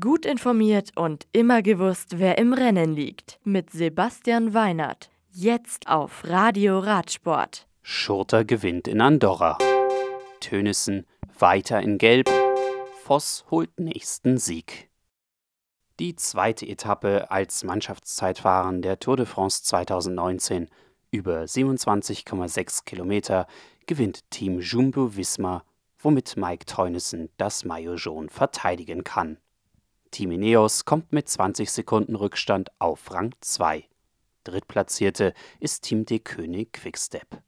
Gut informiert und immer gewusst, wer im Rennen liegt. Mit Sebastian Weinert. Jetzt auf Radio Radsport. Schurter gewinnt in Andorra. Tönissen weiter in Gelb. Voss holt nächsten Sieg. Die zweite Etappe als Mannschaftszeitfahren der Tour de France 2019 über 27,6 Kilometer gewinnt Team Jumbo Visma, womit Mike Teunissen das Maillot jaune verteidigen kann. Team Ineos kommt mit 20 Sekunden Rückstand auf Rang 2. Drittplatzierte ist Team De König Quickstep.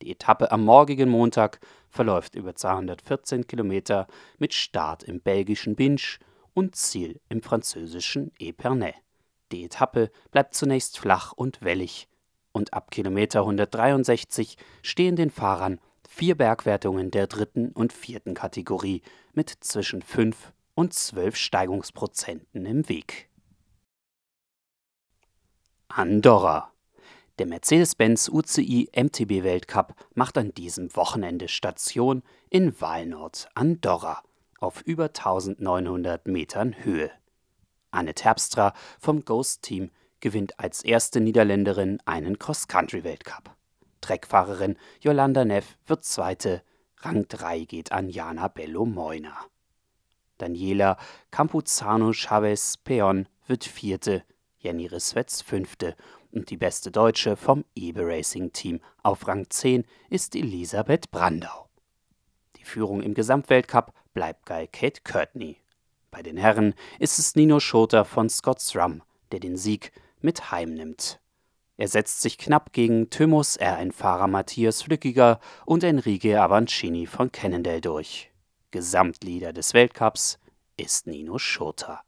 Die Etappe am morgigen Montag verläuft über 214 Kilometer mit Start im belgischen Binge und Ziel im französischen Epernay. Die Etappe bleibt zunächst flach und wellig und ab Kilometer 163 stehen den Fahrern vier Bergwertungen der dritten und vierten Kategorie mit zwischen 5 und 12 Steigungsprozenten im Weg. Andorra. Der Mercedes-Benz UCI MTB Weltcup macht an diesem Wochenende Station in Walnord, Andorra, auf über 1900 Metern Höhe. Anne Terpstra vom Ghost Team gewinnt als erste Niederländerin einen Cross-Country-Weltcup. Treckfahrerin Yolanda Neff wird Zweite, Rang 3 geht an Jana Bello-Moina. Daniela Campuzano Chavez Peon wird Vierte, Jenny Risswetz Fünfte und die beste Deutsche vom Ebe Racing Team auf Rang 10 ist Elisabeth Brandau. Die Führung im Gesamtweltcup bleibt bei Kate Courtney. Bei den Herren ist es Nino Schurter von Scott Srum, der den Sieg mit heimnimmt. Er setzt sich knapp gegen Thymus R1-Fahrer Matthias Flückiger und Enrique Avancini von Cannondale durch. Gesamtleader des Weltcups ist Nino Schurter.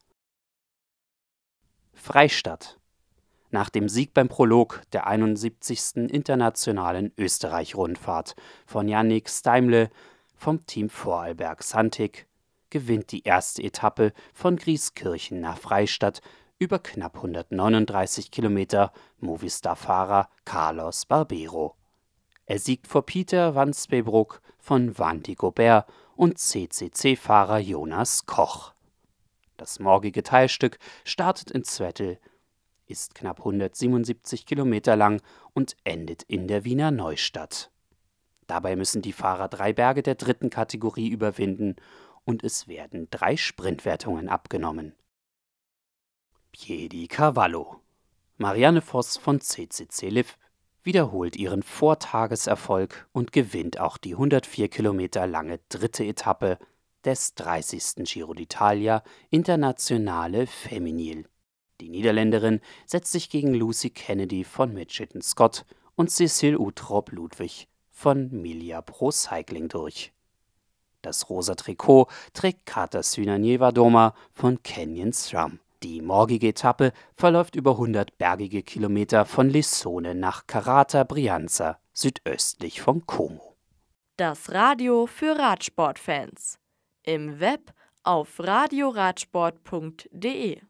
Freistadt. Nach dem Sieg beim Prolog der 71. Internationalen Österreich-Rundfahrt von Yannick Steimle vom Team Vorarlberg Santig gewinnt die erste Etappe von Grieskirchen nach Freistadt über knapp 139 Kilometer Movistar-Fahrer Carlos Barbero. Er siegt vor Peter van Spebroek von Vandy Gobert und CCC-Fahrer Jonas Koch. Das morgige Teilstück startet in Zwettl, ist knapp 177 Kilometer lang und endet in der Wiener Neustadt. Dabei müssen die Fahrer drei Berge der dritten Kategorie überwinden und es werden drei Sprintwertungen abgenommen. Piedi Cavallo. Marianne Voss von CCC Liv wiederholt ihren Vortageserfolg und gewinnt auch die 104 Kilometer lange dritte Etappe des 30. Giro d'Italia Internationale Feminil. Die Niederländerin setzt sich gegen Lucy Kennedy von Mitchelton Scott und Cecil Utrop Ludwig von Milia Pro Cycling durch. Das rosa Trikot trägt Katarzyna Niewardoma von Canyon SRAM. Die morgige Etappe verläuft über 100 bergige Kilometer von Lissone nach Carata Brianza, südöstlich von Como. Das Radio für Radsportfans. Im Web auf radioradsport.de